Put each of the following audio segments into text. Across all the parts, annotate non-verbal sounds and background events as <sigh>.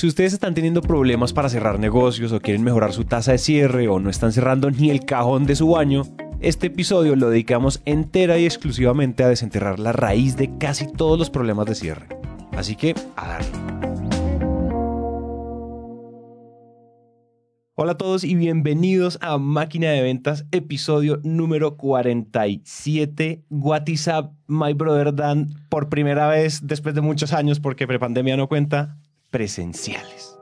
Si ustedes están teniendo problemas para cerrar negocios o quieren mejorar su tasa de cierre o no están cerrando ni el cajón de su baño, este episodio lo dedicamos entera y exclusivamente a desenterrar la raíz de casi todos los problemas de cierre. Así que, a darle. Hola a todos y bienvenidos a Máquina de Ventas, episodio número 47. What is up, my brother Dan? Por primera vez después de muchos años, porque prepandemia no cuenta, presenciales.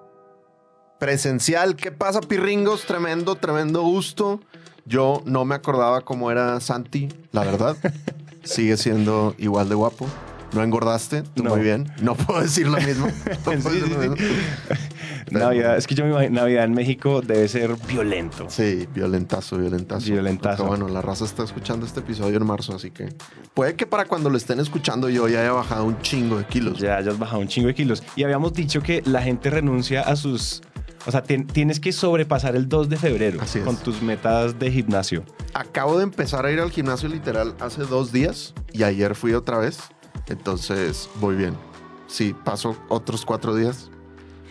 Presencial, ¿qué pasa, pirringos? Tremendo, tremendo gusto. Yo no me acordaba cómo era Santi, la verdad. <laughs> Sigue siendo igual de guapo. No engordaste, tú No. muy bien. No puedo decir lo mismo. <laughs> No Sí, sí, sí. Navidad, es que yo me imagino, Navidad en México debe ser violento. Sí, violentazo, violentazo. Violentazo. Pero bueno, la raza está escuchando este episodio en marzo, así que puede que para cuando lo estén escuchando yo ya haya bajado un chingo de kilos. Ya, ya has bajado un chingo de kilos. Y habíamos dicho que la gente renuncia a sus... O sea, tien- tienes que sobrepasar el 2 de febrero Así con tus metas de gimnasio. Acabo de empezar a ir al gimnasio literal hace dos días y ayer fui otra vez. Entonces voy bien. Sí, paso otros cuatro días.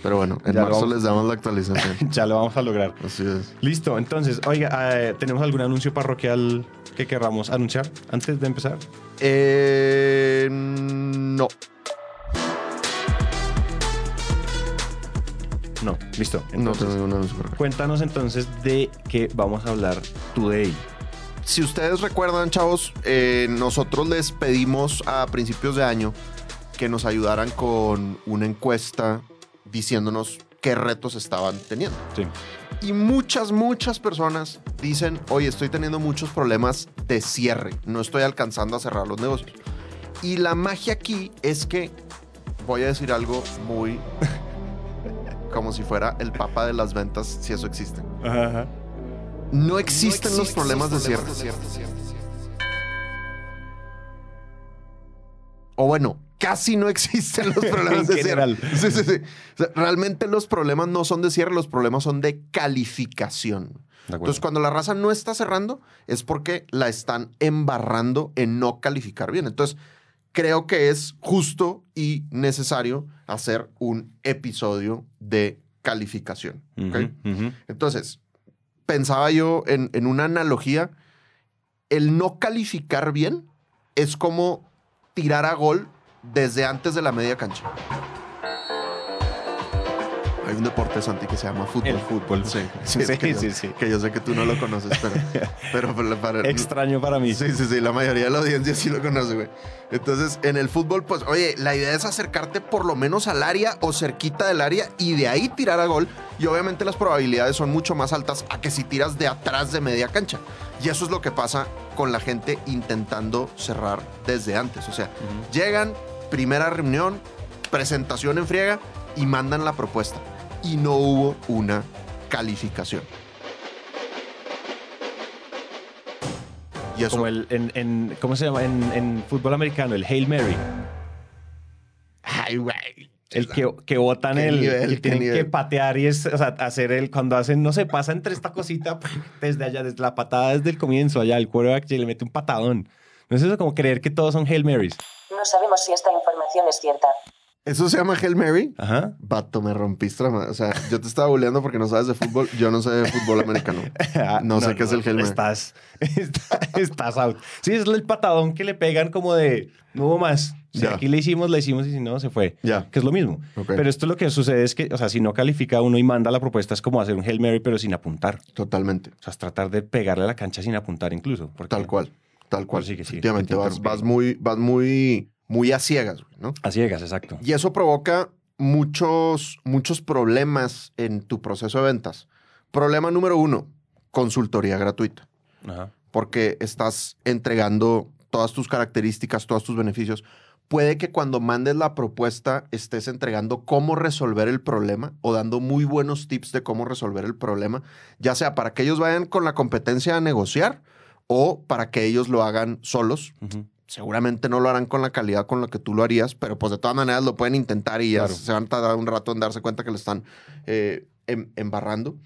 Pero bueno, en Ya marzo vamos- les damos la actualización. <laughs> Ya lo vamos a lograr. Así es. Listo, entonces, oiga, eh, ¿tenemos algún anuncio parroquial que querramos anunciar antes de empezar? Eh, no. No, listo. No Entonces, tengo ningún anuncio acá. cuéntanos entonces de qué vamos a hablar today. Si ustedes recuerdan, chavos, eh, nosotros les pedimos a principios de año que nos ayudaran con una encuesta diciéndonos qué retos estaban teniendo. Sí. Y muchas, muchas personas dicen, oye, estoy teniendo muchos problemas de cierre, no estoy alcanzando a cerrar los negocios. Y la magia aquí es que, voy a decir algo muy <laughs> como si fuera el papa de las ventas, si eso existe. Ajá. No existen los problemas de cierre. O bueno, casi no existen los <laughs> problemas de cierre. Sí, sí, sí. O sea, realmente los problemas no son de cierre, los problemas son de calificación. De. Entonces, cuando la raza no está cerrando, es porque la están embarrando en no calificar bien. Entonces, creo que es justo y necesario hacer un episodio de calificación. Entonces, pensaba yo en, en una analogía, el no calificar bien es como tirar a gol desde antes de la media cancha. Hay un deporte, Santi, que se llama fútbol. El fútbol. Sí, <laughs> Sí, es que yo- sí, sí. Que yo sé que tú no lo conoces, pero... <laughs> pero para- para- Extraño para mí. Sí, sí, sí, la mayoría de la audiencia sí lo conoce, güey. Entonces, en el fútbol, pues, oye, la idea es acercarte por lo menos al área o cerquita del área y de ahí tirar a gol. Y obviamente las probabilidades son mucho más altas a que si tiras de atrás de media cancha. Y eso es lo que pasa con la gente intentando cerrar desde antes. O sea, llegan, primera reunión, presentación en friega y mandan la propuesta. Y no hubo una calificación. Y eso Como el, en, en- ¿cómo se llama? En, en fútbol americano, el Hail Mary. Ay, güey. El que, que botan el. nivel, que qué tienen nivel. que patear y es, o sea, hacer el. Cuando hacen, no sé, pasa entre esta cosita <laughs> desde allá, desde la patada desde el comienzo, allá, el quarterback le mete un patadón. ¿No es eso como creer que todos son Hail Marys? No sabemos si esta información es cierta. ¿Eso se llama Hail Mary? Ajá. Vato, me rompiste la madre. O sea, yo te estaba bulleando porque no sabes de fútbol. Yo no sé de fútbol americano. <laughs> Ah, No sé qué es el Hail Mary. Estás, <laughs> está- estás out. Sí, es el patadón que le pegan como de no hubo más. Si Ya. aquí le hicimos, le hicimos y si no, se fue. Ya. Que es lo mismo. Ok. Pero esto lo que sucede es que, o sea, si no califica uno y manda la propuesta, es como hacer un Hail Mary, pero sin apuntar. Totalmente. O sea, es tratar de pegarle a la cancha sin apuntar incluso. porque- Tal cual. Tal cual. Pues sí que sí, Efectivamente, vas, vas muy, vas muy, muy a ciegas, ¿no? A ciegas, exacto. Y eso provoca muchos, muchos problemas en tu proceso de ventas. Problema número uno, consultoría gratuita. Ajá. porque estás entregando todas tus características, todos tus beneficios. Puede que cuando mandes la propuesta estés entregando cómo resolver el problema o dando muy buenos tips de cómo resolver el problema, ya sea para que ellos vayan con la competencia a negociar o para que ellos lo hagan solos. Seguramente no lo harán con la calidad con la que tú lo harías, pero pues de todas maneras lo pueden intentar y ya Claro. se van a tardar un rato en darse cuenta que le están eh, em- embarrando.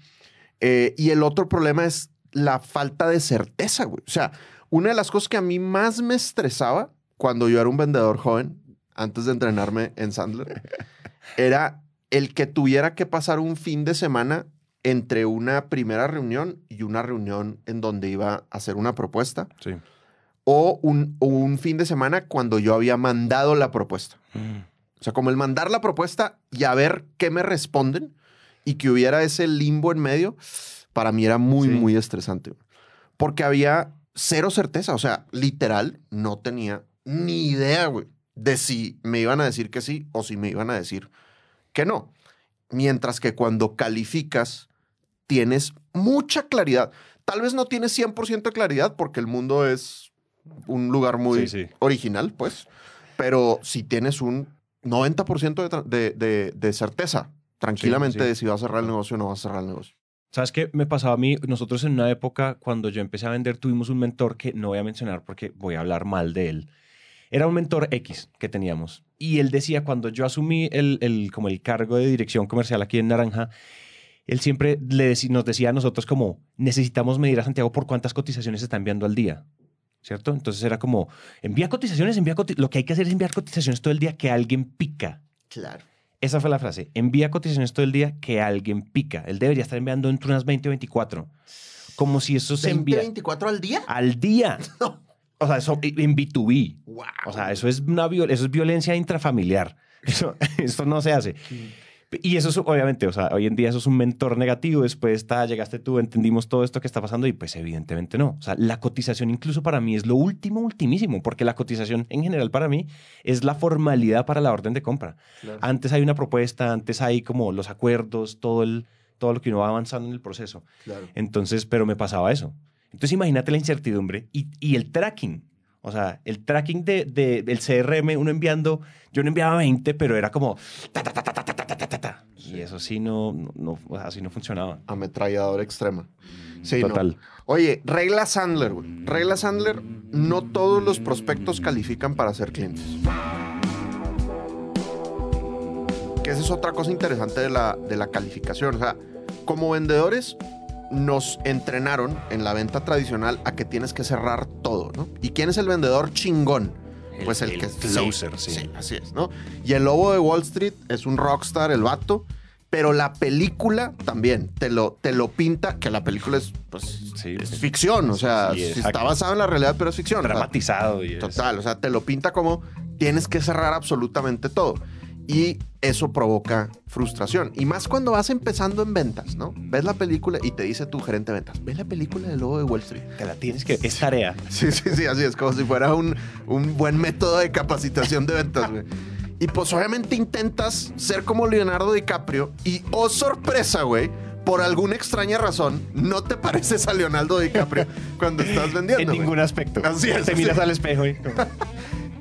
Eh, y el otro problema es la falta de certeza, güey. O sea, una de las cosas que a mí más me estresaba cuando yo era un vendedor joven, antes de entrenarme en Sandler, <laughs> era el que tuviera que pasar un fin de semana entre una primera reunión y una reunión en donde iba a hacer una propuesta, Sí. O un, o un fin de semana cuando yo había mandado la propuesta. Mm. O sea, como el mandar la propuesta y a ver qué me responden y que hubiera ese limbo en medio, para mí era muy, Sí. muy estresante. Porque había cero certeza. O sea, literal, no tenía ni idea, güey, de si me iban a decir que sí o si me iban a decir que no. Mientras que cuando calificas, tienes mucha claridad. Tal vez no tienes 100% de claridad porque el mundo es un lugar muy Sí, sí. original, pues. Pero si tienes un 90% de, de, de- de certeza, tranquilamente, sí. de si va a cerrar el negocio o no va a cerrar el negocio. ¿Sabes qué me pasaba a mí? Nosotros en una época, cuando yo empecé a vender, tuvimos un mentor que no voy a mencionar porque voy a hablar mal de él. Era un mentor X que teníamos. Y él decía, cuando yo asumí el, el- como el cargo de dirección comercial aquí en Naranja, él siempre le deci- nos decía a nosotros como, necesitamos medir a Santiago por cuántas cotizaciones está enviando al día. ¿Cierto? Entonces era como, envía cotizaciones, envía coti- Lo que hay que hacer es enviar cotizaciones todo el día que alguien pica. Claro. Esa fue la frase. Envía cotizaciones todo el día que alguien pica. Él debería estar enviando entre unas 20 o 24. Como si eso se envía 24 al día? al día. <laughs> O sea, eso en B2B. Wow. O sea, eso es, una, eso es violencia intrafamiliar. Eso, <laughs> esto no se hace. Y eso es, obviamente, o sea, hoy en día eso es un mentor negativo. Después está, llegaste tú, entendimos todo esto que está pasando y pues evidentemente no. O sea, la cotización incluso para mí es lo último, ultimísimo, porque la cotización en general para mí es la formalidad para la orden de compra. Claro. Antes hay una propuesta, antes hay como los acuerdos, todo, el, todo lo que uno va avanzando en el proceso. Claro. Entonces, pero me pasaba eso. Entonces imagínate la incertidumbre y, y el tracking. O sea, el tracking de, de, del CRM, uno enviando, yo no enviaba 20, pero era como... Ta, ta, ta, sí. Y eso sí no, no, así no funcionaba. Ametralladora extrema. Sí, Total. Oye, regla Sandler, güey. Regla Sandler, no todos los prospectos califican para ser clientes. Que esa es otra cosa interesante de la, de la calificación. O sea, como vendedores, nos entrenaron en la venta tradicional a que tienes que cerrar todo, ¿no? ¿Y quién es el vendedor chingón? Pues el, que closer, sí. así es, ¿no? Y el lobo de Wall Street es un rockstar, el vato, pero la película también te lo, te lo pinta, que la película es, pues, Sí, es sí. ficción, o sea, Sí, sí está basado en la realidad, pero es ficción. o sea, Dramatizado. Y Total, o sea, te lo pinta como tienes que cerrar absolutamente todo. Y eso provoca frustración. Y más cuando vas empezando en ventas, ¿no? Ves la película y te dice tu gerente de ventas, ve la película del lobo de Wall Street. Te la tienes que... Es tarea. <laughs> Sí, sí, sí, así es, como si fuera un, un buen método de capacitación de ventas, güey. Y pues obviamente intentas ser como Leonardo DiCaprio y, oh sorpresa, güey, por alguna extraña razón, no te pareces a Leonardo DiCaprio cuando estás <laughs> vendiendo. En ningún aspecto. Así es, Te miras al espejo y... <laughs>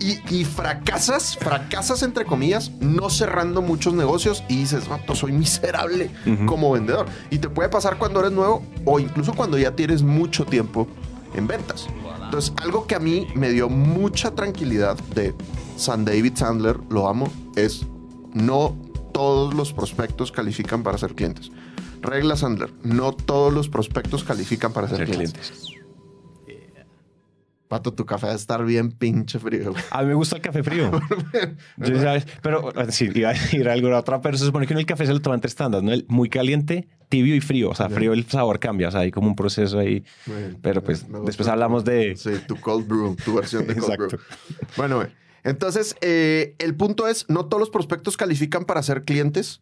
Y, y fracasas, fracasas entre comillas, no cerrando muchos negocios y dices, vato, soy miserable como vendedor. Y te puede pasar cuando eres nuevo o incluso cuando ya tienes mucho tiempo en ventas. Entonces, algo que a mí me dio mucha tranquilidad de San David Sandler, lo amo, es no todos los prospectos califican para ser clientes. Regla Sandler, no todos los prospectos califican para ser, Ser clientes. clientes. Pato, tu café va a estar bien pinche frío. güey. A mí me gusta el café frío. <laughs> Yo, ¿sabes? Pero sí, iba a decir algo otra, pero se supone que en el café se lo toma en tres tandas, ¿no? El muy caliente, tibio y frío. O sea, frío el sabor cambia. O sea, hay como un proceso ahí. Pero pues después hablamos de... <laughs> Sí, tu cold brew, tu versión de cold Exacto. brew. Bueno, güey. Entonces, eh, el punto es, no todos los prospectos califican para ser clientes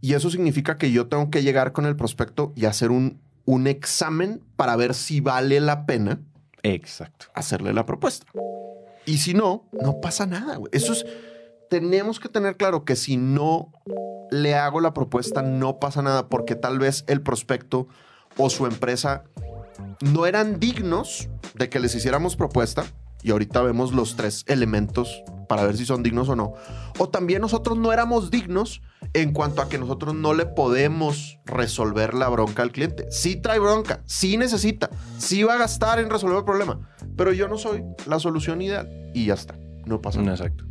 y eso significa que yo tengo que llegar con el prospecto y hacer un, un examen para ver si vale la pena Exacto. hacerle la propuesta. Y si no, no pasa nada, güey. Eso es, tenemos que tener claro que si no le hago la propuesta, no pasa nada porque tal vez el prospecto o su empresa no eran dignos de que les hiciéramos propuesta. Y ahorita vemos los tres elementos para ver si son dignos o no. O también nosotros no éramos dignos en cuanto a que nosotros no le podemos resolver la bronca al cliente. Sí trae bronca, sí necesita, sí va a gastar en resolver el problema, pero yo no soy la solución ideal y ya está. No pasa nada. Exacto.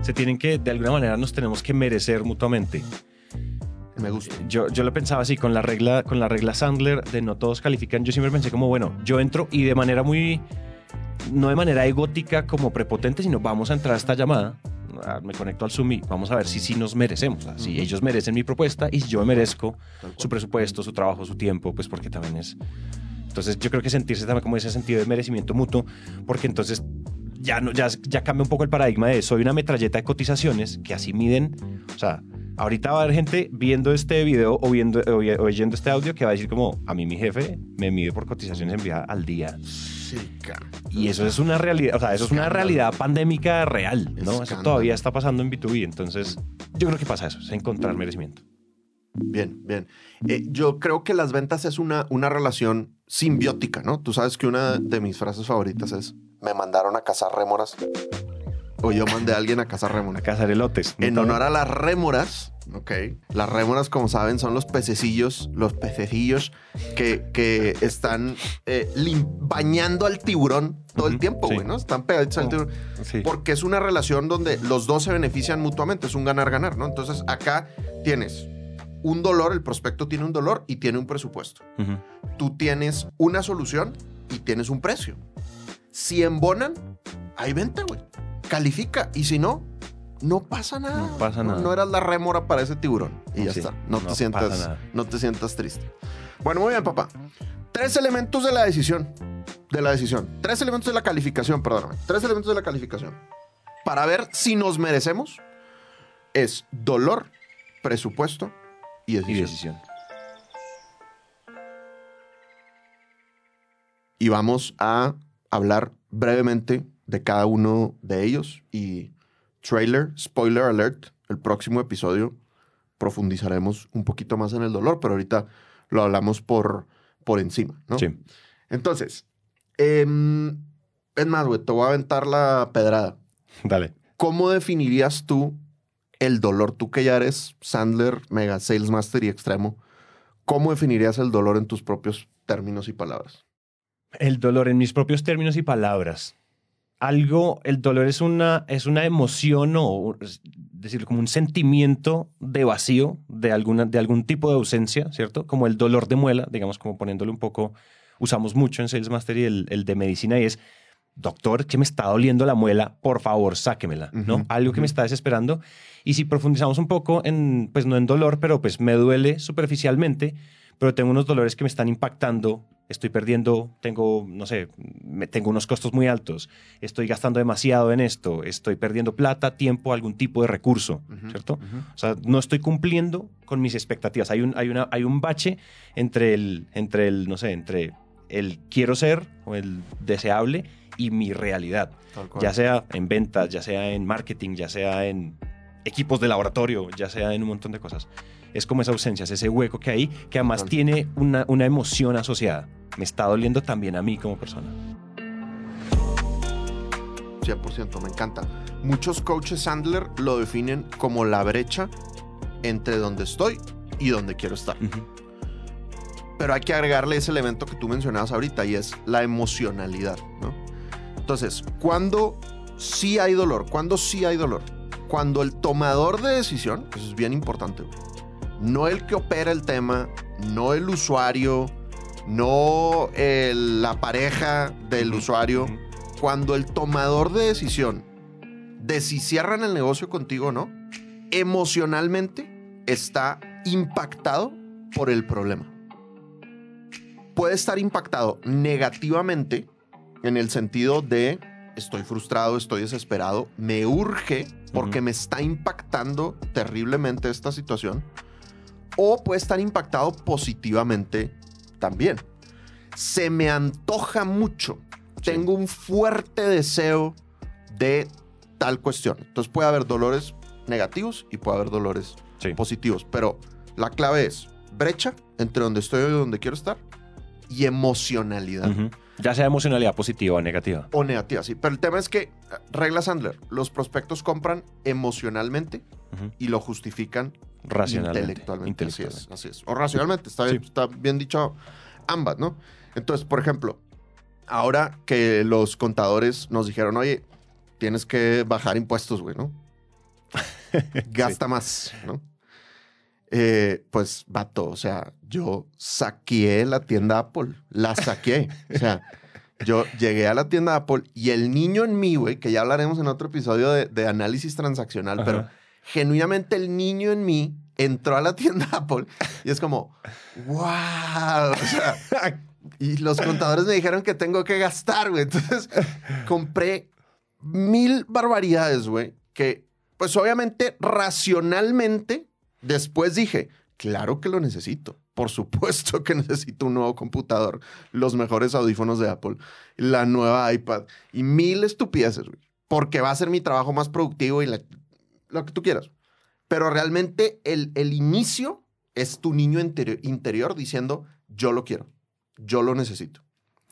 Se tienen que, de alguna manera, nos tenemos que merecer mutuamente. Me gusta. Yo, yo lo pensaba así, con la, regla, con la regla Sandler de no todos califican, yo siempre pensé como, bueno, yo entro y de manera muy, no de manera egótica como prepotente, sino vamos a entrar a esta llamada. Me conecto al Zoom y vamos a ver si sí nos merecemos. o sea, Si ellos merecen mi propuesta y si yo me merezco su presupuesto, su trabajo, su tiempo, pues porque también es... Entonces yo creo que sentirse también como ese sentido de merecimiento mutuo, porque entonces ya, no, ya, ya cambia un poco el paradigma de soy una metralleta de cotizaciones que así miden, o sea, ahorita va a haber gente viendo este video o, viendo, o oy- oyendo este audio que va a decir como, a mí mi jefe me mide por cotizaciones enviadas al día. Y eso es una realidad, o sea, eso es una realidad pandémica real, ¿no? Eso todavía está pasando en B2B, entonces yo creo que pasa eso, es encontrar merecimiento. Bien, bien. Eh, yo creo que las ventas es una, una relación simbiótica, ¿no? Tú sabes que una de mis frases favoritas es, me mandaron a cazar rémoras. O yo mandé a alguien a cazar A rémoras. cazar elotes. En honor a las rémoras, ok. Las rémoras, como saben, son los pececillos, los pececillos que, que están eh, bañando al tiburón todo el tiempo, sí. güey, ¿no? Están pegaditos al Oh, tiburón. Sí. Porque es una relación donde los dos se benefician mutuamente, es un ganar-ganar, ¿no? Entonces acá tienes un dolor, el prospecto tiene un dolor y tiene un presupuesto. Tú tienes una solución y tienes un precio. Si embonan, hay venta, güey. Califica. Y si no, no pasa nada. No pasa nada. No, eras la rémora para ese tiburón. Y ya Sí, está. No, no te sientas, no te sientas triste. Bueno, muy bien, papá. Tres elementos de la decisión. De la decisión. Tres elementos de la calificación, perdóname. Tres elementos de la calificación. Para ver si nos merecemos es dolor, presupuesto y Y decisión. decisión. y vamos a hablar brevemente de cada uno de ellos y trailer, spoiler alert, el próximo episodio profundizaremos un poquito más en el dolor, pero ahorita lo hablamos por, por encima, ¿no? Sí. Entonces, em, es más, güey, te voy a aventar la pedrada. Dale. ¿Cómo definirías tú el dolor? Tú que ya eres Sandler, Mega Sales Master y Extremo, ¿cómo definirías el dolor en tus propios términos y palabras? El dolor en mis propios términos y palabras. Algo, el dolor es una, es una emoción o es decir, como un sentimiento de vacío, de, alguna, de algún tipo de ausencia, ¿cierto? Como el dolor de muela, digamos, como poniéndole un poco, usamos mucho en Sales Mastery el, el de medicina y es, doctor, que me está doliendo la muela, por favor, sáquemela, ¿no? Algo que me está desesperando. Y si profundizamos un poco en, pues no en dolor, pero pues me duele superficialmente, pero tengo unos dolores que me están impactando, estoy perdiendo, tengo, no sé, me- tengo unos costos muy altos, estoy gastando demasiado en esto, estoy perdiendo plata, tiempo, algún tipo de recurso, Ujú, ¿cierto? ujú. O sea, no estoy cumpliendo con mis expectativas. Hay un, hay una, hay un bache entre el, entre el, no sé, entre el quiero ser o el deseable y mi realidad. Ya sea en ventas, ya sea en marketing, ya sea en equipos de laboratorio, ya sea en un montón de cosas. Es como esa ausencia, es ese hueco que hay, que además Total. tiene una, una emoción asociada. Me está doliendo también a mí como persona. 100%, me encanta. Muchos coaches Sandler lo definen como la brecha entre donde estoy y donde quiero estar. Pero hay que agregarle ese elemento que tú mencionabas ahorita y es la emocionalidad, ¿no? Entonces, cuando sí hay dolor, cuando sí hay dolor, cuando el tomador de decisión, eso es bien importante, güey, no el que opera el tema, no el usuario, no el- la pareja del usuario, cuando el tomador de decisión de si cierran el negocio contigo o no, emocionalmente está impactado por el problema. Puede estar impactado negativamente en el sentido de estoy frustrado, estoy desesperado, me urge porque me está impactando terriblemente esta situación. O puede estar impactado positivamente también. Se me antoja mucho Sí. tengo un fuerte deseo de tal cuestión. Entonces puede haber dolores negativos y puede haber dolores Sí. positivos. Pero la clave es brecha entre donde estoy y donde quiero estar y emocionalidad. Ya sea emocionalidad positiva o negativa. O negativa, sí. Pero el tema es que, regla Sandler, los prospectos compran emocionalmente y lo justifican Racionalmente. intelectualmente. Así es, así es. O racionalmente, está, bien, Sí. está bien dicho ambas, ¿no? Entonces, por ejemplo, ahora que los contadores nos dijeron, oye, tienes que bajar impuestos, güey, ¿no? <laughs> Gasta más, ¿no? Eh, pues, vato, o sea, yo saqueé la tienda Apple, la saqué. O sea, Yo llegué a la tienda Apple y el niño en mí, güey, que ya hablaremos en otro episodio de, de análisis transaccional, Ajá. pero genuinamente el niño en mí entró a la tienda Apple y es como, wow. Y los contadores me dijeron que tengo que gastar, güey. Entonces compré mil barbaridades, güey, que pues obviamente racionalmente después dije, claro que lo necesito. Por supuesto que necesito un nuevo computador, los mejores audífonos de Apple, la nueva iPad y mil estupideces, güey. Porque va a ser mi trabajo más productivo y la- lo que tú quieras. Pero realmente el, el inicio es tu niño interi- interior diciendo, yo lo quiero, yo lo necesito.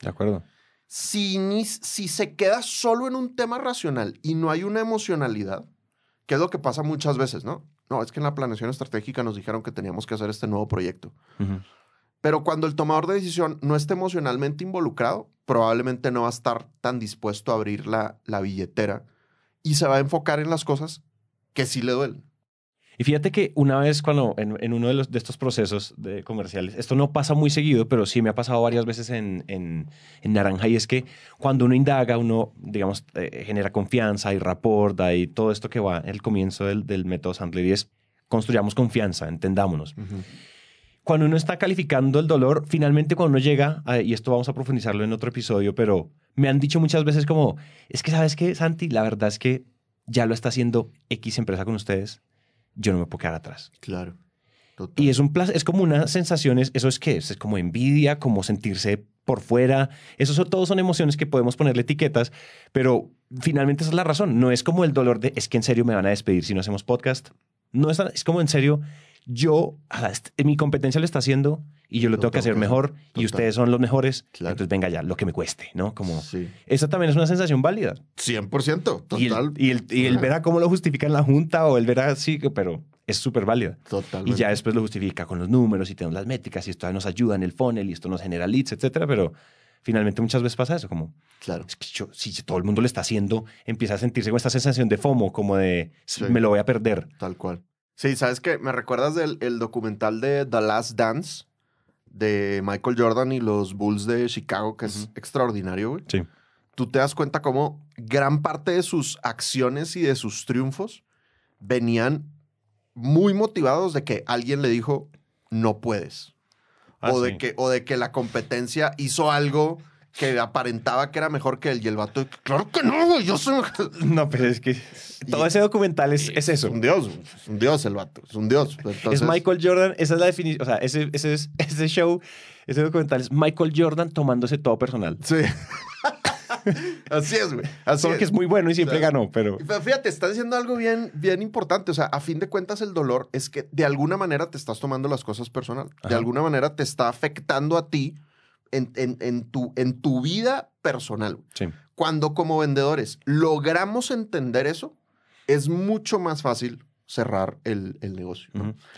De acuerdo. Si, si se queda solo en un tema racional y no hay una emocionalidad, que es lo que pasa muchas veces, ¿no? No, es que en la planeación estratégica nos dijeron que teníamos que hacer este nuevo proyecto. Pero cuando el tomador de decisión no esté emocionalmente involucrado, probablemente no va a estar tan dispuesto a abrir la, la billetera y se va a enfocar en las cosas que sí le duelen. Y fíjate que una vez cuando en, en uno de, los, de estos procesos de comerciales, esto no pasa muy seguido, pero sí me ha pasado varias veces en, en, en Naranja, y es que cuando uno indaga, uno, digamos, eh, genera confianza, hay rapport, hay todo esto que va en el comienzo del, del método Sandler, y es construyamos confianza, entendámonos. Cuando uno está calificando el dolor, finalmente cuando uno llega, a- y esto vamos a profundizarlo en otro episodio, pero me han dicho muchas veces como, es que sabes qué, Santi, la verdad es que ya lo está haciendo X empresa con ustedes, yo no me puedo quedar atrás. Claro. Total. Y es un placer, es como una sensación, es- eso es que es, Es como envidia, como sentirse por fuera. Eso son, todos son emociones que podemos ponerle etiquetas, pero finalmente esa es la razón. No es como el dolor de es que en serio me van a despedir si no hacemos podcast. No es, es como en serio, yo, ah, mi competencia lo está haciendo y yo lo Lo tengo que hacer mejor y Total. ustedes son los mejores. Claro. Entonces venga ya, lo que me cueste, ¿no? Como Sí. esa también es una sensación válida. 100%. Total. Y el, y el, y el ver a cómo lo justifica en la junta o el ver así, pero es súper válida. Totalmente. Y ya después lo justifica con los números y tenemos las métricas y esto nos ayuda en el funnel y esto nos genera leads, etcétera. Pero finalmente muchas veces pasa eso, como Claro. es que yo, si todo el mundo lo está haciendo, empieza a sentirse con esta sensación de FOMO, como de Sí. me lo voy a perder. Tal cual. Sí, ¿sabes qué? ¿Me recuerdas del el documental de The Last Dance de Michael Jordan y los Bulls de Chicago, que es extraordinario, güey? Sí. Tú te das cuenta cómo gran parte de sus acciones y de sus triunfos venían muy motivados de que alguien le dijo, no puedes. Ah, o, de que, o de que la competencia hizo algo que aparentaba que era mejor que él. Y el vato, claro que no, güey, yo soy mejor". <laughs> No, pero es que todo Y- ese documental es, es eso. Es un dios, güey. es un dios el vato, es un dios. Entonces, es Michael Jordan, esa es la definición, o sea, ese, ese, es- <laughs> ese show, ese documental es Michael Jordan tomándose todo personal. Sí. <laughs> Así es, güey. Así Solo es. que es muy bueno y siempre O sea, ganó, pero... Pero fíjate, estás diciendo algo bien, bien importante. O sea, a fin de cuentas, el dolor es que de alguna manera te estás tomando las cosas personal. De alguna manera te está afectando a ti en, en- en tu, en tu vida personal. Sí. Cuando como vendedores logramos entender eso, es mucho más fácil cerrar el, el negocio.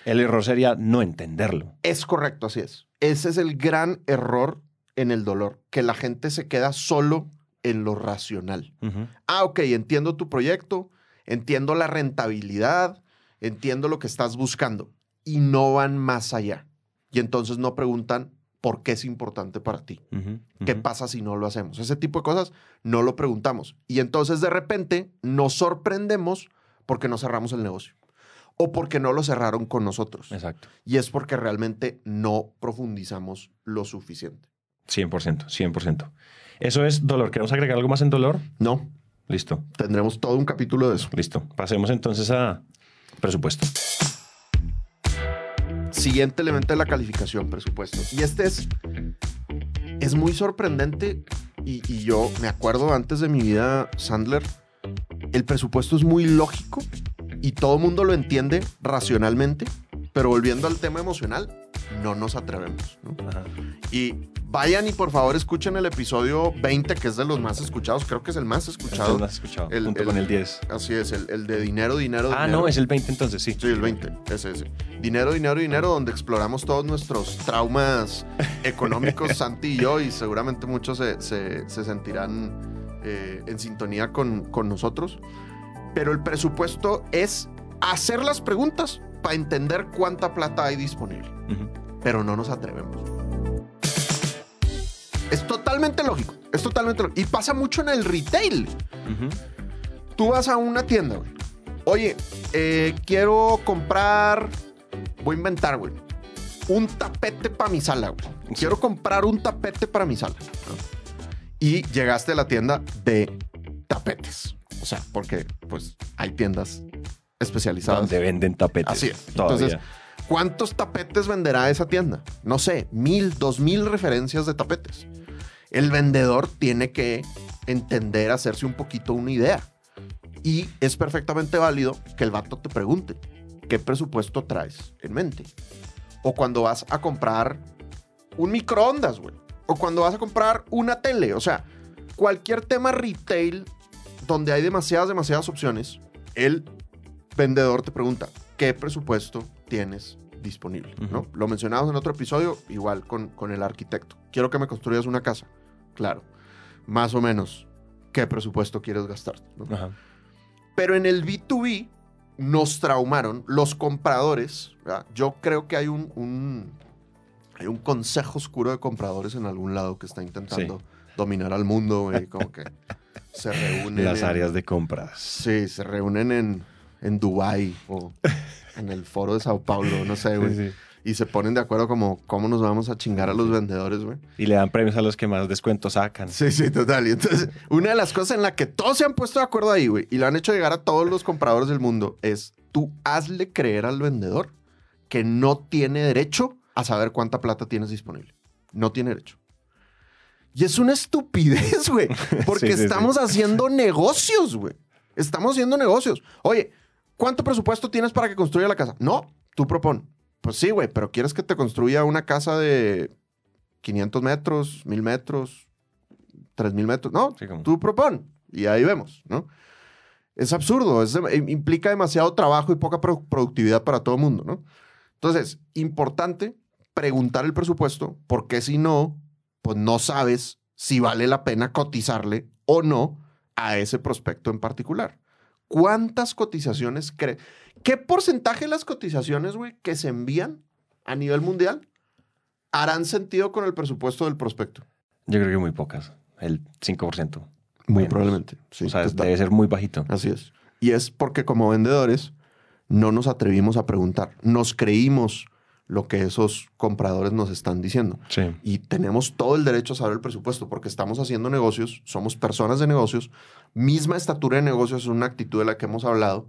El error sería no entenderlo. Es correcto, así es. Ese es el gran error en el dolor, que la gente se queda solo en lo racional. Ah, ok, entiendo tu proyecto, entiendo la rentabilidad, entiendo lo que estás buscando y no van más allá. Y entonces no preguntan por qué es importante para ti. Ujú. ¿Qué pasa si no lo hacemos? Ese tipo de cosas no lo preguntamos. Y entonces de repente nos sorprendemos porque no cerramos el negocio o porque no lo cerraron con nosotros. Exacto. Y es porque realmente no profundizamos lo suficiente. 100%, 100%. Eso es dolor. ¿Queremos agregar algo más en dolor? No, Listo, tendremos todo un capítulo de eso. listo. Pasemos entonces a presupuesto. Siguiente elemento de la calificación, presupuesto. Y este es, es muy sorprendente y, y yo me acuerdo antes de mi vida, Sandler, el presupuesto es muy lógico y todo el mundo lo entiende racionalmente, pero volviendo al tema emocional, no nos atrevemos. Y vayan y por favor escuchen el episodio 20, que es de los más escuchados, creo que es el más escuchado. Entonces, ¿no has escuchado? El- junto el- con el 10. Así es, el, el de dinero, dinero, Ah, dinero. no, es el 20 entonces, sí. Sí, el 20, ese, ese. Dinero, dinero, dinero, donde exploramos todos nuestros traumas <laughs> económicos, Santi y yo, y seguramente muchos se, se- se sentirán eh, en sintonía con, con nosotros. Pero el presupuesto es hacer las preguntas para entender cuánta plata hay disponible. Pero no nos atrevemos. Es totalmente lógico. Es totalmente lógico. Y pasa mucho en el retail. Tú vas a una tienda, güey. Oye, eh, quiero comprar. Voy a inventar, güey. Un tapete para mi sala, güey. Quiero comprar un tapete para mi sala. Y llegaste a la tienda de tapetes. O sea, porque pues hay tiendas especializadas. Donde venden tapetes. Así es. Todavía. Entonces, ¿cuántos tapetes venderá esa tienda? No sé, mil, dos mil referencias de tapetes. El vendedor tiene que entender, hacerse un poquito una idea. Y es perfectamente válido que el vato te pregunte, ¿qué presupuesto traes en mente? O cuando vas a comprar un microondas, güey. O cuando vas a comprar una tele. O sea, cualquier tema retail donde hay demasiadas, demasiadas opciones, el vendedor te pregunta, ¿qué presupuesto tienes disponible? ¿no? Lo mencionamos en otro episodio, igual con, con el arquitecto. Quiero que me construyas una casa. Claro. Más o menos, ¿qué presupuesto quieres gastar? Pero en el B2B nos traumaron los compradores. ¿verdad? Yo creo que hay un, un- hay un consejo oscuro de compradores en algún lado que está intentando dominar al mundo. güey, como que se reúnen. Las en- áreas de compras. Sí, se reúnen en, en Dubái o en el foro de Sao Paulo, no sé, <laughs> güey. Sí, sí. Y se ponen de acuerdo como cómo nos vamos a chingar a los vendedores, güey. Y le dan premios a los que más descuentos sacan. Sí, sí, total. Y entonces, <laughs> una de las cosas en la que todos se han puesto de acuerdo ahí, güey, y lo han hecho llegar a todos los compradores del mundo, es tú hazle creer al vendedor que no tiene derecho a saber cuánta plata tienes disponible. No tiene derecho. Y es una estupidez, güey, <laughs> porque Sí, sí, sí. estamos haciendo negocios, güey. Estamos haciendo negocios. Oye, ¿cuánto presupuesto tienes para que construya la casa? No, tú propon. Pues sí, güey, pero ¿quieres que te construya una casa de 500 metros, 1000 metros, 3000 metros? No, Sí, como- tú propon y ahí vemos, ¿no? Es absurdo, es implica demasiado trabajo y poca pro- productividad para todo el mundo, ¿no? Entonces, importante preguntar el presupuesto, porque si no, pues no sabes si vale la pena cotizarle o no a ese prospecto en particular. ¿Cuántas cotizaciones cree? ¿Qué porcentaje de las cotizaciones, güey, que se envían a nivel mundial harán sentido con el presupuesto del prospecto? Yo creo que muy pocas. El 5%. Muy Menos. probablemente. Sí, o sea, debe ser muy bajito. Así es. Y es porque como vendedores no nos atrevimos a preguntar. Nos creímos lo que esos compradores nos están diciendo. Sí. Y tenemos todo el derecho a saber el presupuesto porque estamos haciendo negocios, somos personas de negocios, misma estatura de negocios es una actitud de la que hemos hablado.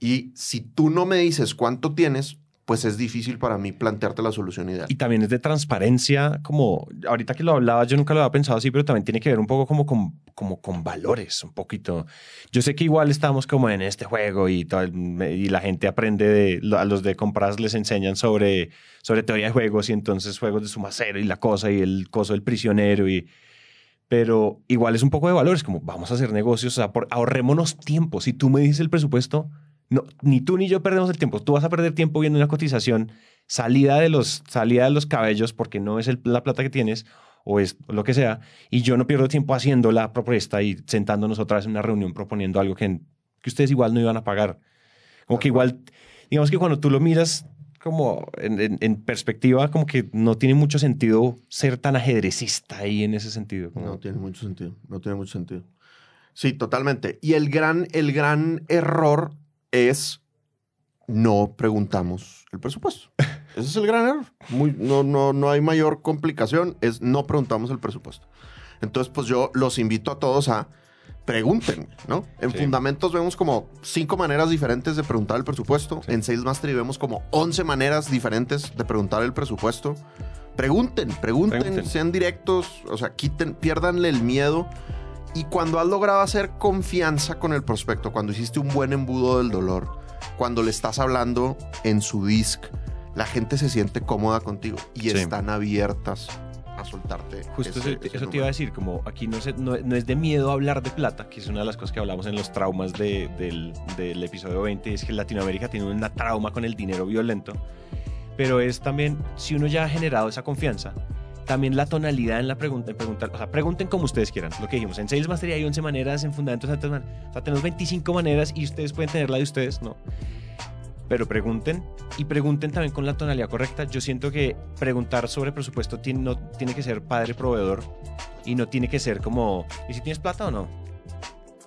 Y si tú no me dices cuánto tienes, pues es difícil para mí plantearte la solución ideal. Y también es de transparencia, como ahorita que lo hablaba, yo nunca lo había pensado así, pero también tiene que ver un poco como con, valores, un poquito. Yo sé que igual estamos como en este juego y, todo y la gente aprende de, a los de compras les enseñan sobre, sobre teoría de juegos y entonces juegos de suma cero y la cosa y el coso del prisionero y... Pero igual es un poco de valores, como vamos a hacer negocios, ahorrémonos tiempo. Si tú me dices el presupuesto, no, ni tú ni yo perdemos el tiempo. Tú vas a perder tiempo viendo una cotización salida de los, salida de los cabellos porque no es la plata que tienes o es lo que sea. Y yo no pierdo tiempo haciendo la propuesta y sentándonos otra vez en una reunión proponiendo algo que, que ustedes igual no iban a pagar. Como que igual, digamos que cuando tú lo miras como en, en- perspectiva, como que no tiene mucho sentido ser tan ajedrecista ahí en ese sentido. No tiene mucho sentido, no tiene mucho sentido. Sí, totalmente. Y el gran, el gran error es no preguntamos el presupuesto. <laughs> Ese es el gran error. Muy, no, no, no hay mayor complicación, es no preguntamos el presupuesto. Entonces, pues yo los invito a todos a pregunten, ¿no? En Sí. Fundamentos vemos como cinco maneras diferentes de preguntar el presupuesto. Sí. En Sales Mastery vemos como 11 maneras diferentes de preguntar el presupuesto. Pregunten, pregunten, Pregunten. sean directos, o sea, quiten, piérdanle el miedo. Y cuando has logrado hacer confianza con el prospecto, cuando hiciste un buen embudo del dolor, cuando le estás hablando en su disc, la gente se siente cómoda contigo y Sí. están abiertas a soltarte. Justo ese- eso, ese eso te iba a decir, como aquí no, se- no, no es de miedo hablar de plata, que es una de las cosas que hablamos en los traumas de- del, del episodio 20, es que Latinoamérica tiene una trauma con el dinero violento, pero es también, si uno ya ha generado esa confianza, también la tonalidad en la pregunta, en preguntar, o sea, pregunten como ustedes quieran, lo que dijimos, en Sales Mastery hay 11 maneras, en Fundamentos hay maneras, o sea, tenemos 25 maneras y ustedes pueden tener la de ustedes, ¿no? pero pregunten y pregunten también con la tonalidad correcta. Yo siento que preguntar sobre presupuesto tiene, no tiene que ser padre proveedor y no tiene que ser como, ¿y si tienes plata o no?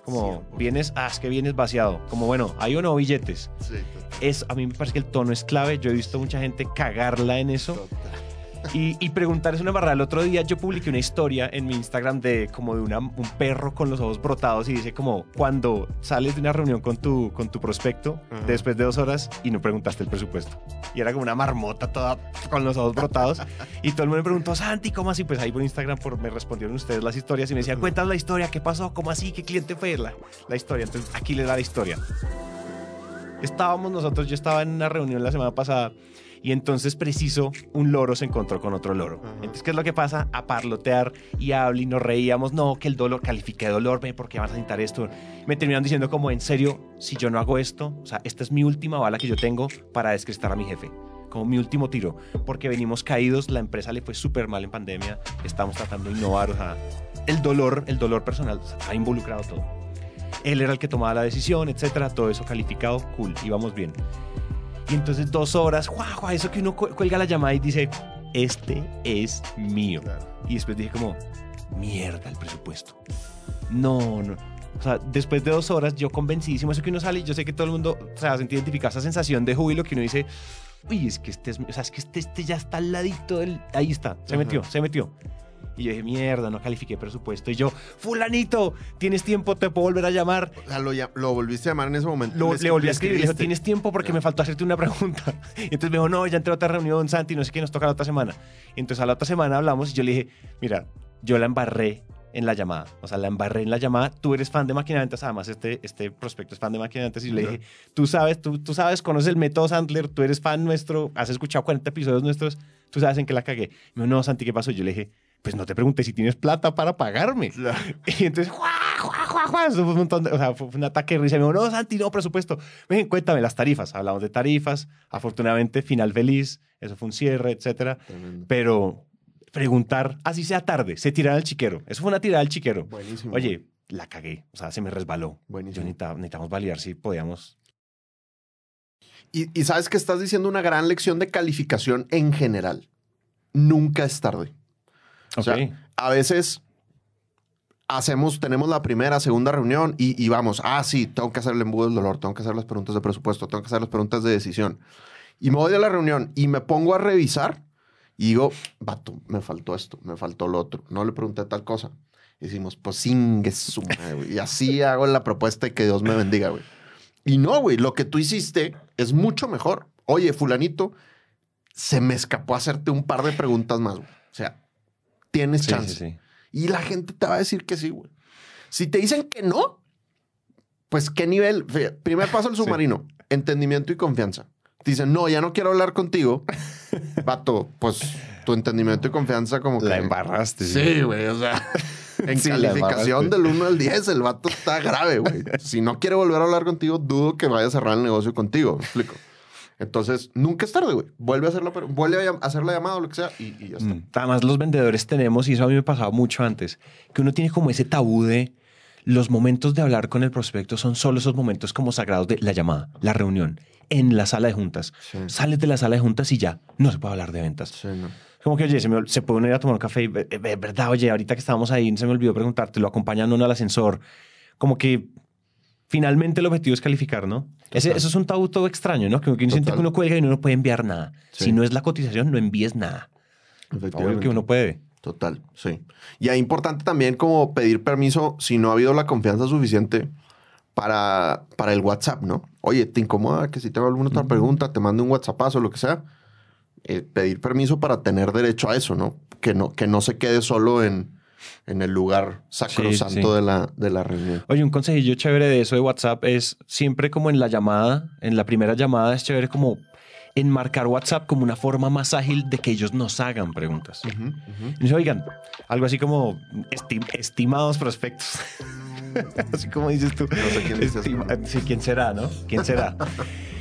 Como, 100%. vienes, ah, es que vienes vaciado. Como, bueno, hay o no billetes. Sí, Es, a mí me parece que el tono es clave. Yo he visto mucha gente cagarla en eso. total. Y, y preguntar es una barrera. El otro día yo publiqué una historia en mi Instagram de como de una- un perro con los ojos brotados y dice como cuando sales de una reunión con tu, con tu prospecto Ajá. después de dos horas y no preguntaste el presupuesto. Y era como una marmota toda con los ojos brotados. y todo el mundo me preguntó, Santi, ¿cómo así? Pues ahí por Instagram por, me respondieron ustedes las historias y me decían, cuentas la historia, ¿qué pasó? ¿Cómo así? ¿Qué cliente fue? La, la historia. Entonces aquí les da la historia. Estábamos nosotros, yo estaba en una reunión la semana pasada y entonces preciso un loro se encontró con otro loro. Ajá. Entonces, ¿qué es lo que pasa? A parlotear y habla y nos reíamos. No, que el dolor, califique dolor, ve, ¿por qué vas a necesitar esto? Me terminaron diciendo como, en serio, si yo no hago esto, o sea, esta es mi última bala que yo tengo para descrestar a mi jefe. Como mi último tiro, porque venimos caídos, la empresa le fue súper mal en pandemia, estamos tratando de innovar, o sea, el dolor, el dolor personal, o sea, ha involucrado todo. Él era el que tomaba la decisión, etcétera, todo eso calificado, cool, íbamos bien. Y entonces dos horas, guau, guau, eso que uno cu- cuelga la llamada y dice, este es mío. Claro. Y después dije como, mierda el presupuesto. No, no. O sea, después de dos horas, yo convencidísimo, eso que uno sale y yo sé que todo el mundo, o sea, se identifica esa sensación de júbilo que uno dice, uy, es que este, es, o sea, es que este, este ya está al ladito del, ahí está, se Ajá. metió, se metió. Y yo dije, mierda, no califiqué presupuesto. Y yo, fulanito, ¿tienes tiempo? ¿Te puedo volver a llamar? O sea, lo, lo volviste a llamar en ese momento. Lo- le, volví a escribir, le dijo. ¿tienes tiempo? Porque Ya. me faltó hacerte una pregunta. <laughs> Y entonces me dijo, no, ya entré a otra reunión, Santi, no sé qué, nos toca la otra semana. Y entonces a la otra semana hablamos y yo le dije, mira, yo la embarré en la llamada. O sea, la embarré en la llamada. Tú eres fan de ventas, además este, este prospecto es fan de ventas. Y le dije, tú sabes, tú, tú sabes, conoces el método Sandler, tú eres fan nuestro, has escuchado 40 episodios nuestros, tú sabes en qué la cagué. Me dijo, no, Santi, ¿qué pasó? Y yo le dije, pues no te pregunté si tienes plata para pagarme. Claro. <laughs> Y entonces, ¡juá, juá, juá, juá! Eso fue un montón de, o sea, fue un ataque de risa. Me dijo, no, Santi, no, presupuesto. Ven, cuéntame las tarifas. Hablamos de tarifas. Afortunadamente, final feliz. Eso fue un cierre, etcétera. Tremendo. Pero preguntar, así sea tarde, se tirar al chiquero. Eso fue una tirada al chiquero. Buenísimo. Oye, la cagué. O sea, se me resbaló. Yo Buenísimo. necesitaba- necesitamos validar si podíamos. Y, y sabes que estás diciendo una gran lección de calificación en general. Nunca es tarde. O sea, a veces hacemos, tenemos la primera, segunda reunión y, y vamos, ah, sí, tengo que hacer el embudo del dolor, tengo que hacer las preguntas de presupuesto, tengo que hacer las preguntas de decisión. Y me voy a la reunión y me pongo a revisar y digo, vato, me faltó esto, me faltó lo otro, no le pregunté tal cosa. Y decimos, pues singue su madre, güey. Y así <laughs> hago la propuesta y que Dios me bendiga, güey. Y no, güey, lo que tú hiciste es mucho mejor. Oye, fulanito, se me escapó hacerte un par de preguntas más, güey. O sea, tienes Sí, chance. sí, sí. Y la gente te va a decir que sí, güey. Si te dicen que no, pues qué nivel. Fíjate, Primer paso al Sí. submarino, entendimiento y confianza. Te dicen, no, ya no quiero hablar contigo. <laughs> Vato, pues tu entendimiento y confianza como que... La embarraste. Sí, güey, o sea, <laughs> en Sí, calificación del 1 al 10, el vato está grave, güey. Si no quiere volver a hablar contigo, dudo que vaya a cerrar el negocio contigo, me explico. Entonces, nunca es tarde, güey. Vuelve a hacer la, vuelve a hacer la llamada o lo que sea y, y ya está. Mm. Además, los vendedores tenemos, y eso a mí me pasaba mucho antes, que uno tiene como ese tabú de los momentos de hablar con el prospecto son solo esos momentos como sagrados de la llamada, la reunión, en la sala de juntas. Sí. Sales de la sala de juntas y ya, no se puede hablar de ventas. Sí, no. Como que, oye, se, me, se puede ir a tomar un café y, verdad, oye, ahorita que estábamos ahí, se me olvidó preguntarte, lo acompañan uno al ascensor. Como que finalmente el objetivo es calificar, ¿no? Ese- eso es un tabú todo extraño, ¿no? Que uno siente que uno cuelga y uno no puede enviar nada. Sí. Si no es la cotización, no envíes nada. Obvio que uno puede. Total, sí. Y es importante también como pedir permiso si no ha habido la confianza suficiente para, para el WhatsApp, ¿no? Oye, ¿te incomoda que si tengo alguna otra pregunta, te mando un WhatsAppazo o lo que sea? Eh, pedir permiso para tener derecho a eso, ¿no? Que no, que no se quede solo en, en el lugar sacrosanto sí. De, la, de la reunión. Oye, un consejillo chévere de eso de WhatsApp es siempre como en la llamada, en la primera llamada es chévere como enmarcar WhatsApp como una forma más ágil de que ellos nos hagan preguntas. Y dice, oigan, algo así como esti- estimados prospectos. <laughs> así como dices tú. No sé quién dice eso. Estima- sí, ¿quién será, no? ¿Quién será? <laughs>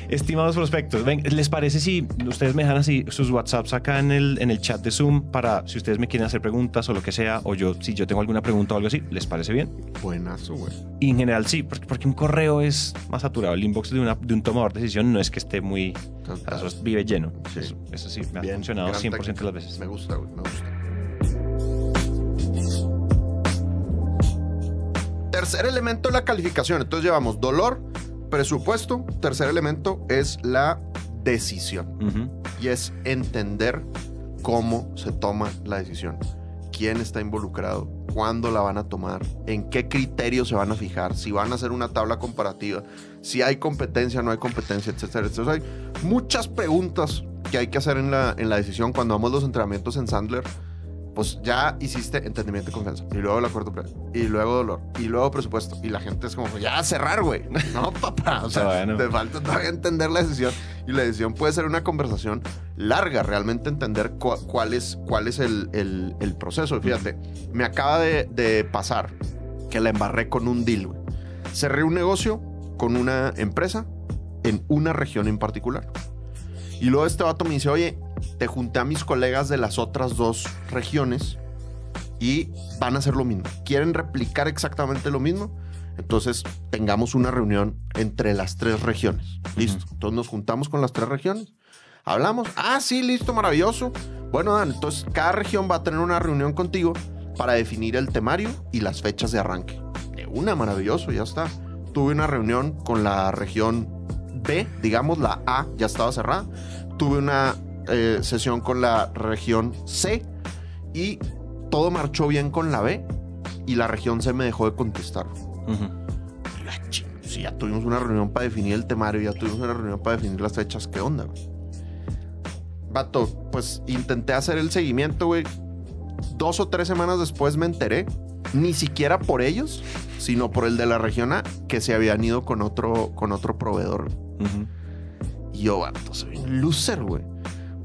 Estimados prospectos, ven, ¿les parece si ustedes me dejan así sus WhatsApps acá en el, en el chat de Zoom para si ustedes me quieren hacer preguntas o lo que sea, o yo, si yo tengo alguna pregunta o algo así, ¿les parece bien? Buenazo, güey. Y en general sí, porque, porque un correo es más saturado. El inbox de, una, de un tomador de decisión no es que esté muy... Vive lleno. Sí. Eso, eso sí, me ha funcionado gran 100% de las veces. Me gusta, güey, me gusta. Tercer elemento de la calificación. Entonces llevamos dolor, presupuesto. Tercer elemento es la decisión. Y es entender cómo se toma la decisión. Quién está involucrado, cuándo la van a tomar, en qué criterios se van a fijar, si van a hacer una tabla comparativa, si hay competencia, no hay competencia, etcétera. Entonces hay muchas preguntas que hay que hacer en la, en la decisión cuando damos los entrenamientos en Sandler. Pues ya hiciste entendimiento y confianza. Y luego el acuerdo previo. Y luego dolor. Y luego presupuesto. Y la gente es como, ya cerrar, güey. No, <laughs> papá. O sea, Todavía no. te falta todavía entender la decisión. Y la decisión puede ser una conversación larga. Realmente entender cu- cuál es, cuál es el, el- el proceso. Fíjate, me acaba de, de pasar que la embarré con un deal, güey. Cerré un negocio con una empresa en una región en particular. Y luego este vato me dice, oye, te junté a mis colegas de las otras dos regiones y van a hacer lo mismo. ¿Quieren replicar exactamente lo mismo? Entonces tengamos una reunión entre las tres regiones. Listo. Entonces nos juntamos con las tres regiones. Hablamos. Ah, sí, listo, maravilloso. Bueno, Dan, entonces cada región va a tener una reunión contigo para definir el temario y las fechas de arranque. De una, maravilloso, ya está. Tuve una reunión con la región B, digamos, la A ya estaba cerrada. Tuve una eh, sesión con la región C y todo marchó bien con la B y la región C me dejó de contestar. La ching- Si ya tuvimos una reunión para definir el temario, ya tuvimos una reunión para definir las fechas, ¿qué onda, güey? Vato, pues intenté hacer el seguimiento, güey. Dos o tres semanas después me enteré, ni siquiera por ellos, sino por el de la región A, que se habían ido con otro, con otro proveedor. Y yo, vato, soy un loser, güey.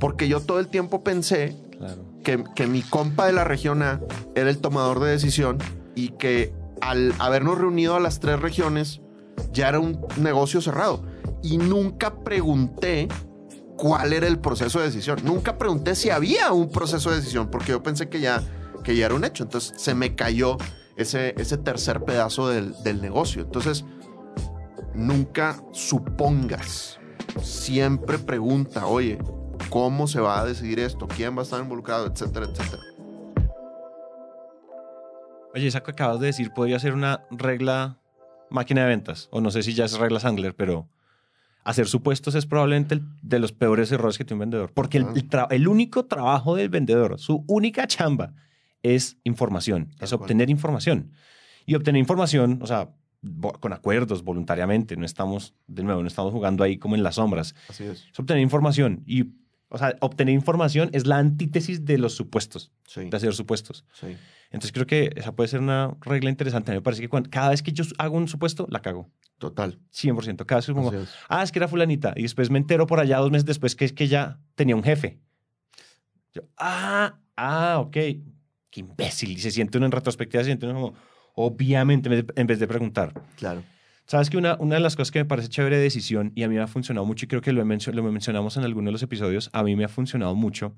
Porque yo todo el tiempo pensé Claro. que, que mi compa de la región A era el tomador de decisión y que al habernos reunido a las tres regiones ya era un negocio cerrado. Y nunca pregunté cuál era el proceso de decisión. Nunca pregunté si había un proceso de decisión porque yo pensé que ya, que ya era un hecho. Entonces se me cayó ese, ese tercer pedazo del, del negocio. Entonces, nunca supongas. Siempre pregunta, oye, ¿cómo se va a decidir esto? ¿Quién va a estar involucrado? Etcétera, etcétera. Oye, esa que acabas de decir podría ser una regla máquina de ventas. O no sé si ya es regla Sandler, pero hacer supuestos es probablemente el de los peores errores que tiene un vendedor. Porque el, el tra- el único trabajo del vendedor, su única chamba, es información, es obtener información. Y obtener información, o sea, con acuerdos, voluntariamente, no estamos, de nuevo, no estamos jugando ahí como en las sombras. Así es. Es obtener información. Y, o sea, obtener información es la antítesis de los supuestos, Sí, de hacer supuestos. sí. Entonces creo que esa puede ser una regla interesante. A mí me parece que cuando- cada vez que yo hago un supuesto, la cago. Total. 100%. Cada vez que pongo, es. ah, es que era fulanita. Y después me entero por allá dos meses después que es que ya tenía un jefe. Yo, ah, ah, ok. Qué imbécil. Y se siente uno en retrospectiva, se siente uno como, obviamente, en vez de preguntar. Claro. Sabes que una, una de las cosas que me parece chévere de decisión y a mí me ha funcionado mucho y creo que lo, lo mencionamos en algunos de los episodios, a mí me ha funcionado mucho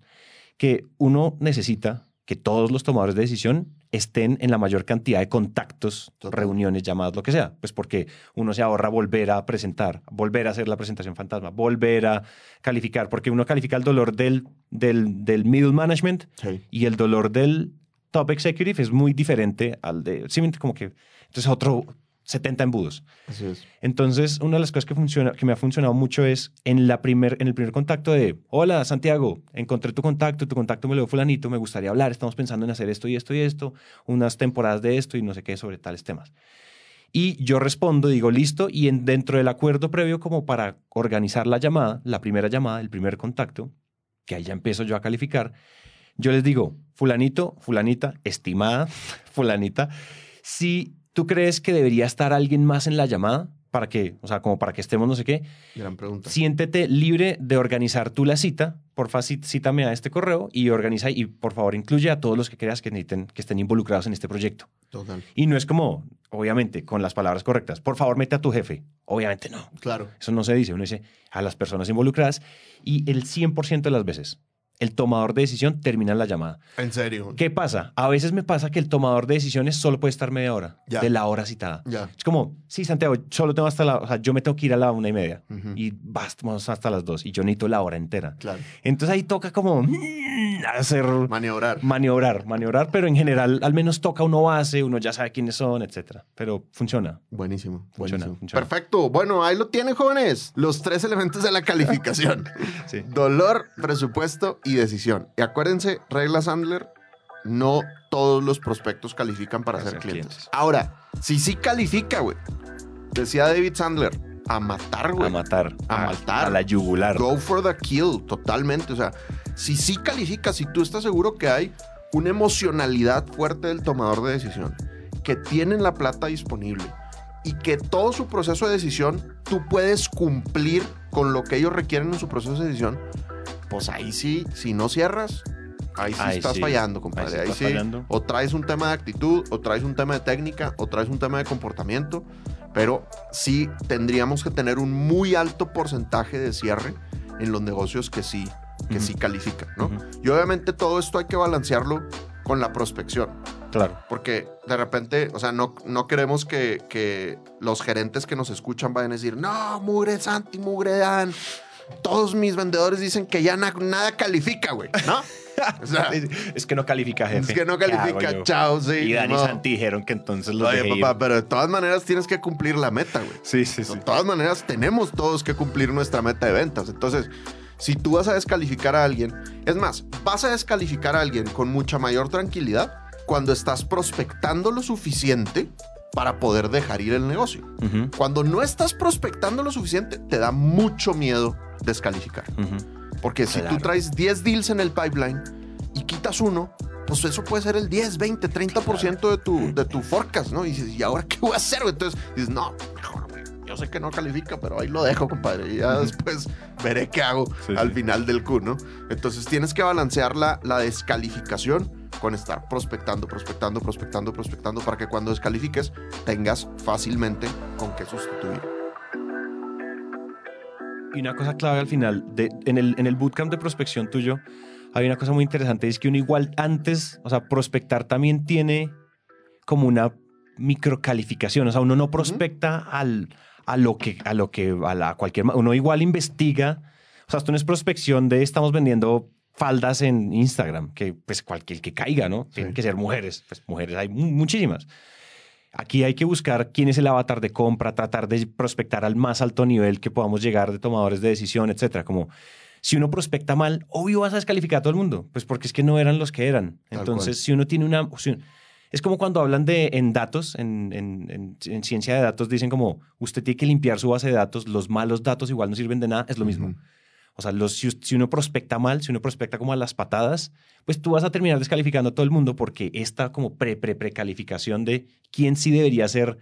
que uno necesita que todos los tomadores de decisión estén en la mayor cantidad de contactos, reuniones, llamadas, lo que sea. Pues porque uno se ahorra volver a presentar, volver a hacer la presentación fantasma, volver a calificar, porque uno califica el dolor del, del, del middle management Sí. y el dolor del top executive es muy diferente al de, simplemente como que, entonces otro 70 embudos. Así es. Entonces, una de las cosas que, funciona, que me ha funcionado mucho es en, la primer, en el primer contacto de, hola Santiago, encontré tu contacto, tu contacto me lo dio fulanito, me gustaría hablar, estamos pensando en hacer esto y esto y esto, unas temporadas de esto y no sé qué sobre tales temas. Y yo respondo, digo, listo, y en, dentro del acuerdo previo como para organizar la llamada, la primera llamada, el primer contacto, que ahí ya empiezo yo a calificar, yo les digo, fulanito, fulanita, estimada, <laughs> fulanita, si tú crees que debería estar alguien más en la llamada, para que, o sea, como para que estemos no sé qué, Gran pregunta. siéntete libre de organizar tú la cita. Porfa, cí- cítame a este correo y organiza y por favor incluye a todos los que creas que necesiten, que estén involucrados en este proyecto. Total. Y no es como, obviamente, con las palabras correctas. Por favor, mete a tu jefe. Obviamente no. Claro. Eso no se dice. Uno dice a las personas involucradas y el 100% de las veces el tomador de decisión termina la llamada. En serio. ¿Qué pasa? A veces me pasa que el tomador de decisiones solo puede estar media hora Ya. de la hora citada. Ya. Es como, sí, Santiago, solo tengo hasta la, o sea, yo me tengo que ir a la una y media y basta vamos hasta las dos y yo necesito la hora entera. Claro. Entonces ahí toca como mm, hacer Maniobrar. maniobrar, maniobrar, pero en general al menos toca uno base, uno ya sabe quiénes son, etcétera. Pero funciona. Buenísimo, Funciona, buenísimo. funciona. Perfecto. Bueno, ahí lo tienen, jóvenes. Los tres elementos de la calificación. <laughs> Sí. Dolor, presupuesto y decisión. Y acuérdense, regla Sandler, no todos los prospectos califican para Para ser ser clientes. clientes. Ahora, si sí califica, güey. Decía David Sandler, a matar, güey. A matar. A matar. A la yugular. Go for the kill, totalmente. O sea, si sí califica, si tú estás seguro que hay una emocionalidad fuerte del tomador de decisión, que tienen la plata disponible y que todo su proceso de decisión tú puedes cumplir con lo que ellos requieren en su proceso de decisión, pues ahí sí, si no cierras, ahí sí Ahí estás sí. fallando, Ahí compadre. sí Ahí sí, fallando. o traes un tema de actitud, o traes un tema de técnica, o traes un tema de comportamiento, pero sí tendríamos que tener un muy alto porcentaje de cierre en los negocios que sí, que Ujú. sí califican, ¿no? Ujú. Y obviamente todo esto hay que balancearlo con la prospección, Claro. porque de repente, o sea, no, no queremos que, que los gerentes que nos escuchan vayan a decir, no, mugre Santi, mugre Dan, todos mis vendedores dicen que ya na- nada califica, güey, ¿no? <laughs> O sea, es que no califica, jefe. es que no ¿Qué hago califica, chao, sí. Y Dani no. Santi dijeron que entonces los Oye, dejé papá, ir. pero de todas maneras tienes que cumplir la meta, güey. Sí, sí, sí. De todas maneras, tenemos todos que cumplir nuestra meta de ventas. Entonces, si tú vas a descalificar a alguien, es más, vas a descalificar a alguien con mucha mayor tranquilidad cuando estás prospectando lo suficiente para poder dejar ir el negocio. Cuando no estás prospectando lo suficiente, te da mucho miedo descalificar. Porque si tú traes 10 deals en el pipeline y quitas uno, pues eso puede ser el 10, 20, 30% de tu, de tu forecast, ¿no? Y dices, ¿y ahora qué voy a hacer? Entonces dices, no, mejor, güey. Yo sé que no califica, pero ahí lo dejo, compadre. Y ya después veré qué hago Sí, al sí. final del Q, ¿no? Entonces tienes que balancear la, la descalificación con estar prospectando, prospectando, prospectando, prospectando para que cuando descalifiques tengas fácilmente con qué sustituir. Y una cosa clave al final, de, en, el, en el bootcamp de prospección tuyo, hay una cosa muy interesante, es que uno igual antes, o sea, prospectar también tiene como una microcalificación, o sea, uno no prospecta al, a lo que, a lo que, a la cualquier, uno igual investiga, o sea, esto no es prospección de estamos vendiendo faldas en Instagram, que pues cualquier que caiga, ¿no? Tienen que ser mujeres, pues mujeres hay mu- muchísimas. Aquí hay que buscar quién es el avatar de compra, tratar de prospectar al más alto nivel que podamos llegar de tomadores de decisión, etcétera. Como si uno prospecta mal, obvio vas a descalificar a todo el mundo, pues porque es que no eran los que eran. Tal Entonces, cual. si uno tiene una... si- es como cuando hablan de en datos, en, en- en- en ciencia de datos, dicen como usted tiene que limpiar su base de datos, los malos datos igual no sirven de nada, es lo mismo. O sea, los, si, si uno prospecta mal, si uno prospecta como a las patadas, pues tú vas a terminar descalificando a todo el mundo porque esta como pre, pre, precalificación de quién sí debería ser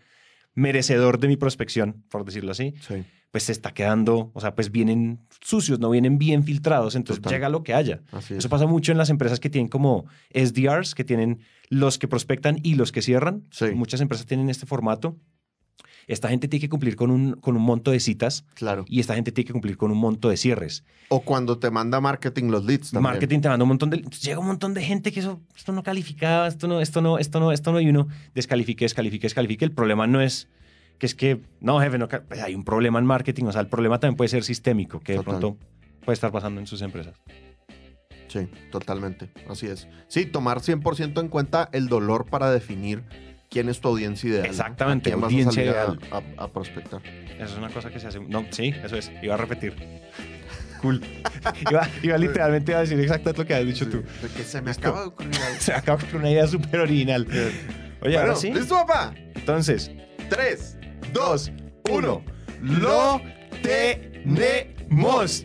merecedor de mi prospección, por decirlo así, Sí. pues se está quedando, o sea, pues vienen sucios, no vienen bien filtrados, entonces Total. llega lo que haya. Es. Eso pasa mucho en las empresas que tienen como SDRs, que tienen los que prospectan y los que cierran. Sí. Muchas empresas tienen este formato. Esta gente tiene que cumplir con un, con un monto de citas Claro. y esta gente tiene que cumplir con un monto de cierres. O cuando te manda marketing los leads también. Marketing te manda un montón de... llega un montón de gente que eso, esto no calificaba, esto no, esto no, esto no, esto no, y uno descalifique, descalifique, descalifique. El problema no es que es que, no, jefe, no, pues hay un problema en marketing, o sea, el problema también puede ser sistémico, que de pronto puede estar pasando en sus empresas. Sí, totalmente. Así es. Sí, tomar 100% en cuenta el dolor para definir quién es tu audiencia ideal. Exactamente, ¿A audiencia ideal. A, a- a prospectar. Eso es una cosa que se hace. No, sí, eso es. Iba a repetir. Cool. <laughs> iba, iba literalmente a decir exactamente lo que has dicho tú. Se me acaba de ocurrir. <laughs> Se acaba con una idea súper original. Oye, Bueno, ahora sí. ¿Listo, papá? Entonces, 3, 2, dos, 1. uno. Lo tenemos.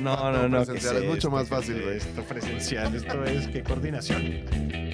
No, no, no. ¿qué presencial es mucho más ¿Qué fácil, es güey. Esto presencial, esto es qué coordinación.